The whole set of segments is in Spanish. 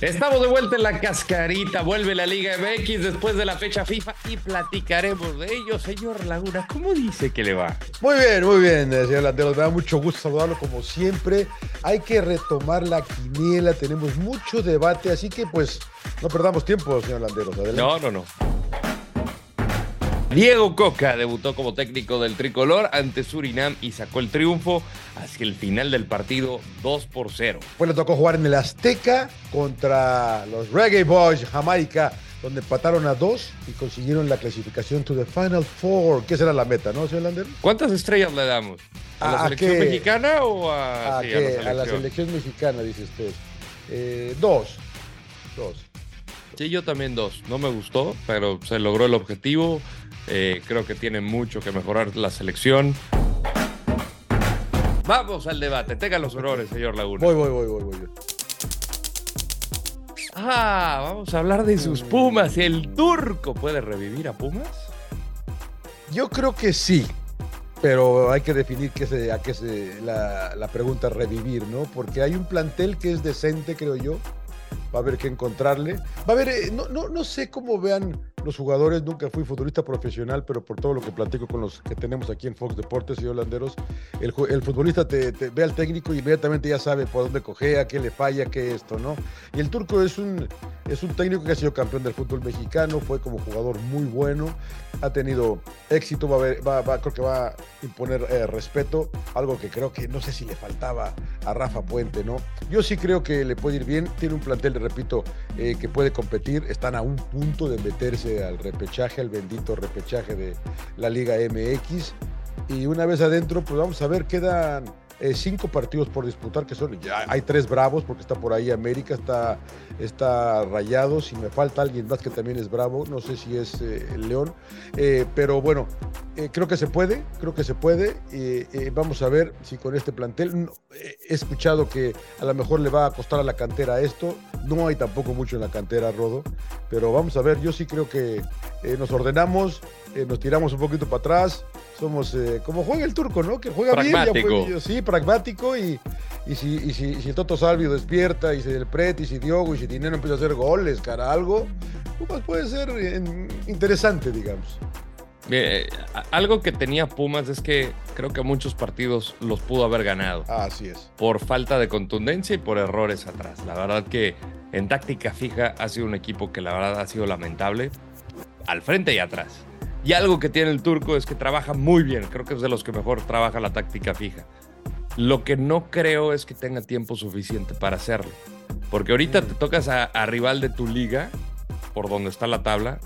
Estamos de vuelta en la cascarita, vuelve la Liga MX después de la fecha FIFA y platicaremos de ello. Señor Laguna, ¿cómo dice que le va? Muy bien, muy bien, eh, señor Landero. Me da mucho gusto saludarlo como siempre. Hay que retomar la quiniela, tenemos mucho debate, así que pues no perdamos tiempo, señor Landero. Adelante. No, no, no. Diego Coca debutó como técnico del tricolor ante Surinam y sacó el triunfo hacia el final del partido 2 por 0. Pues le tocó jugar en el Azteca contra los Reggae Boys Jamaica, donde empataron a dos y consiguieron la clasificación to the Final Four, que esa era la meta, ¿no, señor Landero? ¿Cuántas estrellas le damos? ¿A la ¿A selección qué? mexicana o a, ¿A, sí, a la A la selección? selección mexicana, dice usted. Eh, dos. Dos. Sí, yo también dos. No me gustó, pero se logró el objetivo. Eh, creo que tiene mucho que mejorar la selección. Vamos al debate. Tenga los honores, señor Laguna. Voy, voy, voy, voy, voy. Ah, vamos a hablar de sus Pumas. ¿El turco puede revivir a Pumas? Yo creo que sí, pero hay que definir qué se, a qué se la, la pregunta revivir, ¿no? Porque hay un plantel que es decente, creo yo. Va a haber que encontrarle. Va a haber, eh, no, no, no sé cómo vean los jugadores, nunca fui futbolista profesional, pero por todo lo que platico con los que tenemos aquí en Fox Deportes y Holanderos, el, futbolista te, ve al técnico y inmediatamente ya sabe por dónde cojea, qué le falla, qué esto, ¿no? Y el turco es un, es un técnico que ha sido campeón del fútbol mexicano, fue como jugador muy bueno, ha tenido éxito, va a ver, va, creo que va a imponer eh, respeto, algo que creo que no sé si le faltaba a Rafa Puente, ¿no? Yo sí creo que le puede ir bien, tiene un plantel, repito, eh, que puede competir, están a un punto de meterse al repechaje, al bendito repechaje de la Liga MX, y una vez adentro, pues vamos a ver, quedan eh, cinco partidos por disputar, que son, ya hay tres bravos, porque está por ahí América, está, está Rayados, y me falta alguien más que también es bravo, no sé si es eh, el León, eh, pero bueno, eh, creo que se puede, creo que se puede, vamos a ver si con este plantel, he escuchado que a lo mejor le va a costar a la cantera esto, no hay tampoco mucho en la cantera, Rodo, pero vamos a ver, yo sí creo que nos ordenamos, nos tiramos un poquito para atrás, somos eh, como juega el turco, ¿no? Que juega bien, ya fue- sí, pragmático y, y, si, y, si, si Toto Salvio despierta y si el Pret y si Diogo y si Dinero empieza a hacer goles, cara, algo, pues puede ser interesante, digamos. Eh, algo que tenía Pumas es que creo que muchos partidos los pudo haber ganado. Así es. por falta de contundencia y por errores atrás. La verdad que en táctica fija ha sido un equipo que la verdad ha sido lamentable al frente y atrás. Y algo que tiene el turco es que trabaja muy bien, creo que es de los que mejor trabaja la táctica fija. Lo que no creo es que tenga tiempo suficiente para hacerlo. Porque ahorita te tocas a, a rival de tu liga, por donde está la tabla,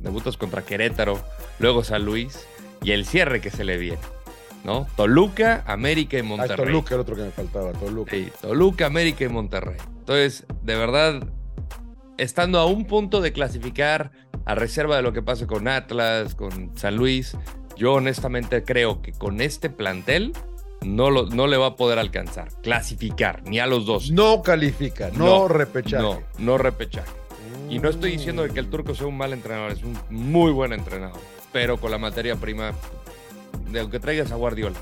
debutas contra Querétaro, luego San Luis, y el cierre que se le viene. ¿No? Toluca, América y Ahí Monterrey. Toluca, el otro que me faltaba, Toluca. Sí, Toluca, América y Monterrey. Entonces, de verdad, estando a un punto de clasificar a reserva de lo que pase con Atlas, con San Luis, yo honestamente creo que con este plantel no, lo, no le va a poder alcanzar, clasificar, ni a los dos. No califica, no, repechaje. No, no repechaje. Y no estoy diciendo que el turco sea un mal entrenador, es un muy buen entrenador, pero con la materia prima de lo que traigas a Guardiola.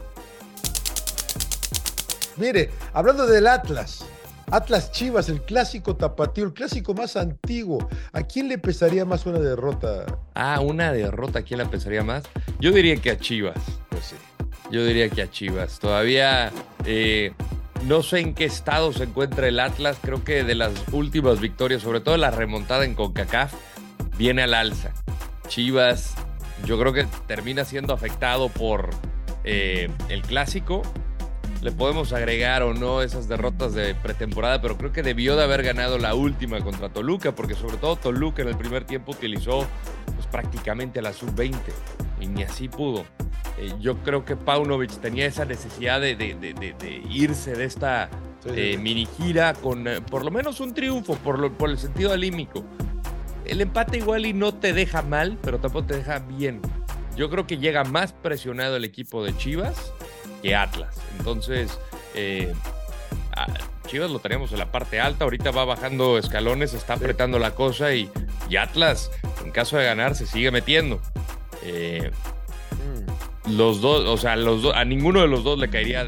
Mire, hablando del Atlas, Atlas Chivas, el clásico tapatío, el clásico más antiguo. ¿A quién le pesaría más una derrota? Ah, una derrota, ¿a quién la pensaría más? Yo diría que a Chivas. Pues sí. Yo diría que a Chivas. Todavía eh, no sé en qué estado se encuentra el Atlas. Creo que de las últimas victorias, sobre todo la remontada en CONCACAF, viene al alza. Chivas, yo creo que termina siendo afectado por eh, el clásico. Le podemos agregar o no esas derrotas de pretemporada, pero creo que debió de haber ganado la última contra Toluca, porque sobre todo Toluca en el primer tiempo utilizó pues, prácticamente a la sub-20 y ni así pudo. Eh, yo creo que Paunovic tenía esa necesidad de, de- de- de- irse de esta Sí, eh, sí. mini gira con eh, por lo menos un triunfo, por, lo- por el sentido alímico. El empate igual y no te deja mal, pero tampoco te deja bien. Yo creo que llega más presionado el equipo de Chivas que Atlas. Entonces, eh, Chivas lo teníamos en la parte alta, ahorita va bajando escalones, está apretando la cosa y, y Atlas, en caso de ganar, se sigue metiendo. Eh, Mm. los dos, o sea, los dos, a ninguno de los dos le caería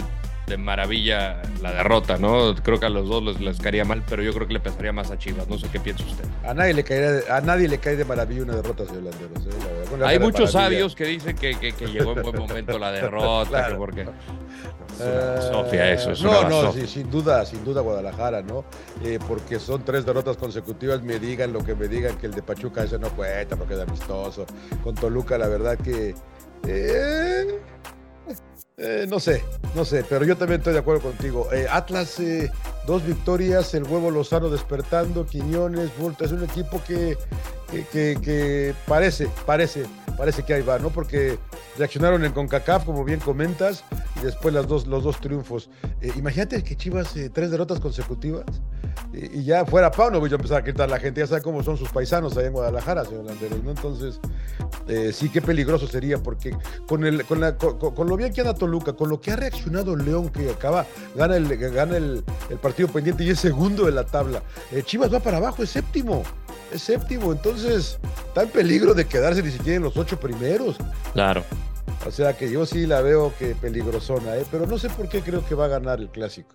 de maravilla la derrota, ¿no? Creo que a los dos les, les caería mal, pero yo creo que le pesaría más a Chivas. No sé qué piensa usted. A nadie le caería a nadie le cae de maravilla una derrota, señor Landeros. ¿eh? Hay muchos sabios que dicen que, que- que llegó en buen momento la derrota, Claro. que porque es una Eh, basofia eso, es no, no, sí, sin duda, sin duda Guadalajara, ¿no? Eh, porque son tres derrotas consecutivas, me digan lo que me digan, que el de Pachuca ese no cuenta porque es amistoso. Con Toluca, la verdad que... eh, eh, no sé, no sé, pero yo también estoy de acuerdo contigo. Eh, Atlas, eh, dos victorias, el huevo Lozano despertando, Quiñones, Bulto, es un equipo que, que, parece, parece, parece que ahí va, ¿no? Porque reaccionaron en CONCACAF, como bien comentas, y después las dos, los dos triunfos. Imagínate que Chivas, tres derrotas consecutivas, y, ya fuera Paunovic, yo empezaba a gritar la gente, ya sabe cómo son sus paisanos allá en Guadalajara, señor Landeros, ¿no? Entonces, eh, sí, qué peligroso sería, porque con, el, con, la- con- con- con lo bien que anda Toluca, con lo que ha reaccionado León, que acaba, gana el, gana el, el partido pendiente y es segundo de la tabla, eh, Chivas va para abajo, es séptimo. Es séptimo, entonces está en peligro de quedarse ni siquiera en los ocho primeros. Claro. O sea que yo sí la veo que peligrosona, ¿eh? pero no sé por qué creo que va a ganar el clásico.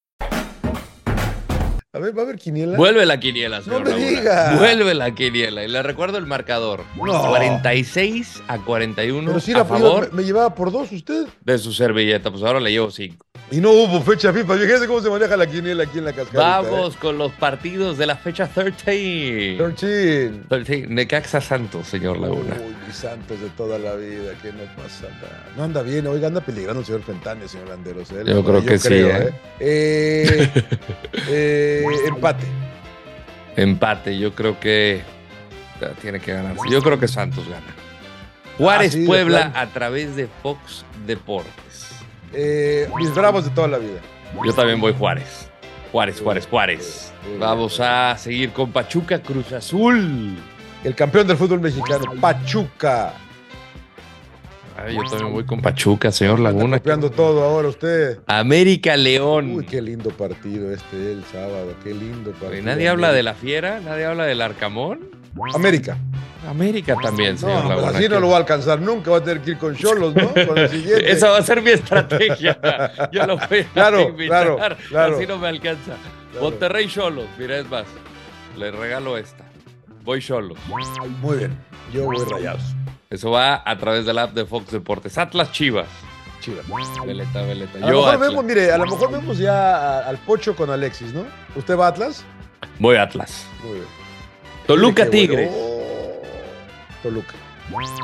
A ver, ¿va a haber quiniela? Vuelve la quiniela, señor No me diga. Vuelve la quiniela. Y le recuerdo el marcador. No. 46 a 41 pero si a era favor me, me llevaba por dos usted. de su servilleta. Pues ahora le llevo 5. Y no hubo fecha FIFA. Fíjese cómo se maneja la quiniela aquí en la cascarita. Vamos con los partidos de la fecha 13. ¿eh? Torchín. 13. Necaxa Santos, señor Laguna. Uy, santos de toda la vida, que no pasa nada. No anda bien, oiga, anda peligrando el señor Fentanes, señor Landeros. ¿eh? Yo creo que sí, ¿eh? Eh, eh, empate. Empate, yo creo que ah, tiene que ganarse. Yo creo que Santos gana. Juárez Ah, sí, Puebla a través de Fox Deportes. Eh, mis bravos de toda la vida. Yo también voy Juárez. Juárez, Juárez, Juárez. Vamos a seguir con Pachuca Cruz Azul. El campeón del fútbol mexicano, Pachuca. Ay, yo también voy con Pachuca, señor Laguna. Está todo ahora usted. América León. Uy, qué lindo partido este el sábado, qué lindo partido. Nadie habla de la fiera, nadie habla del Arcamón. América. América también, señor No, así no lo va a alcanzar nunca, va a tener que ir con Cholos, ¿no? Con el siguiente. Esa va a ser mi estrategia. Yo lo voy a Claro, invitar. claro, claro. Así no me alcanza. Claro. Monterrey Cholos. Mira, es más. Le regalo esta. Voy Cholos. Muy bien, yo voy rayados. Eso va a través del app de Fox Deportes. Atlas Chivas. Chivas. Veleta, veleta. A lo mejor Atlas. vemos, mire, a lo mejor vemos ya a- al Pocho con Alexis, ¿no? ¿Usted va a Atlas? Voy Atlas. Muy bien. Toluca Tigres. bueno. Toluca.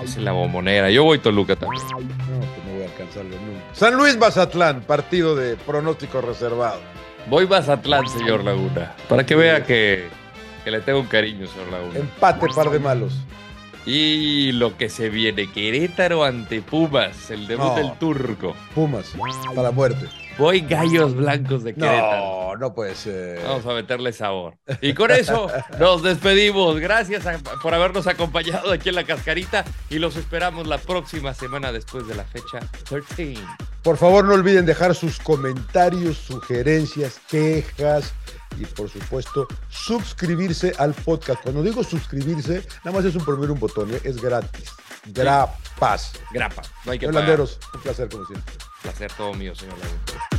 Es la bombonera. Yo voy Toluca también. No, pues no voy a alcanzarlo nunca. San Luis Mazatlán, partido de pronóstico reservado. Voy Mazatlán, señor Laguna. Para que vea que, que le tengo un cariño, señor Laguna. Empate, par de malos. Y lo que se viene, Querétaro ante Pumas, el debut No. del turco. Pumas, para muerte. Voy Gallos Blancos de Querétaro. No, puede ser. Vamos a meterle sabor. Y con eso nos despedimos. Gracias a- por habernos acompañado aquí en la cascarita y los esperamos la próxima semana después de la fecha 13. Por favor, no olviden dejar sus comentarios, sugerencias, quejas y, por supuesto, suscribirse al podcast. Cuando digo suscribirse, nada más es un primer un botón, ¿eh? es gratis. Grapas. Grapa. No hay que Señor pagar. Landeros, un placer como siempre. Placer todo mío, señor Laguna.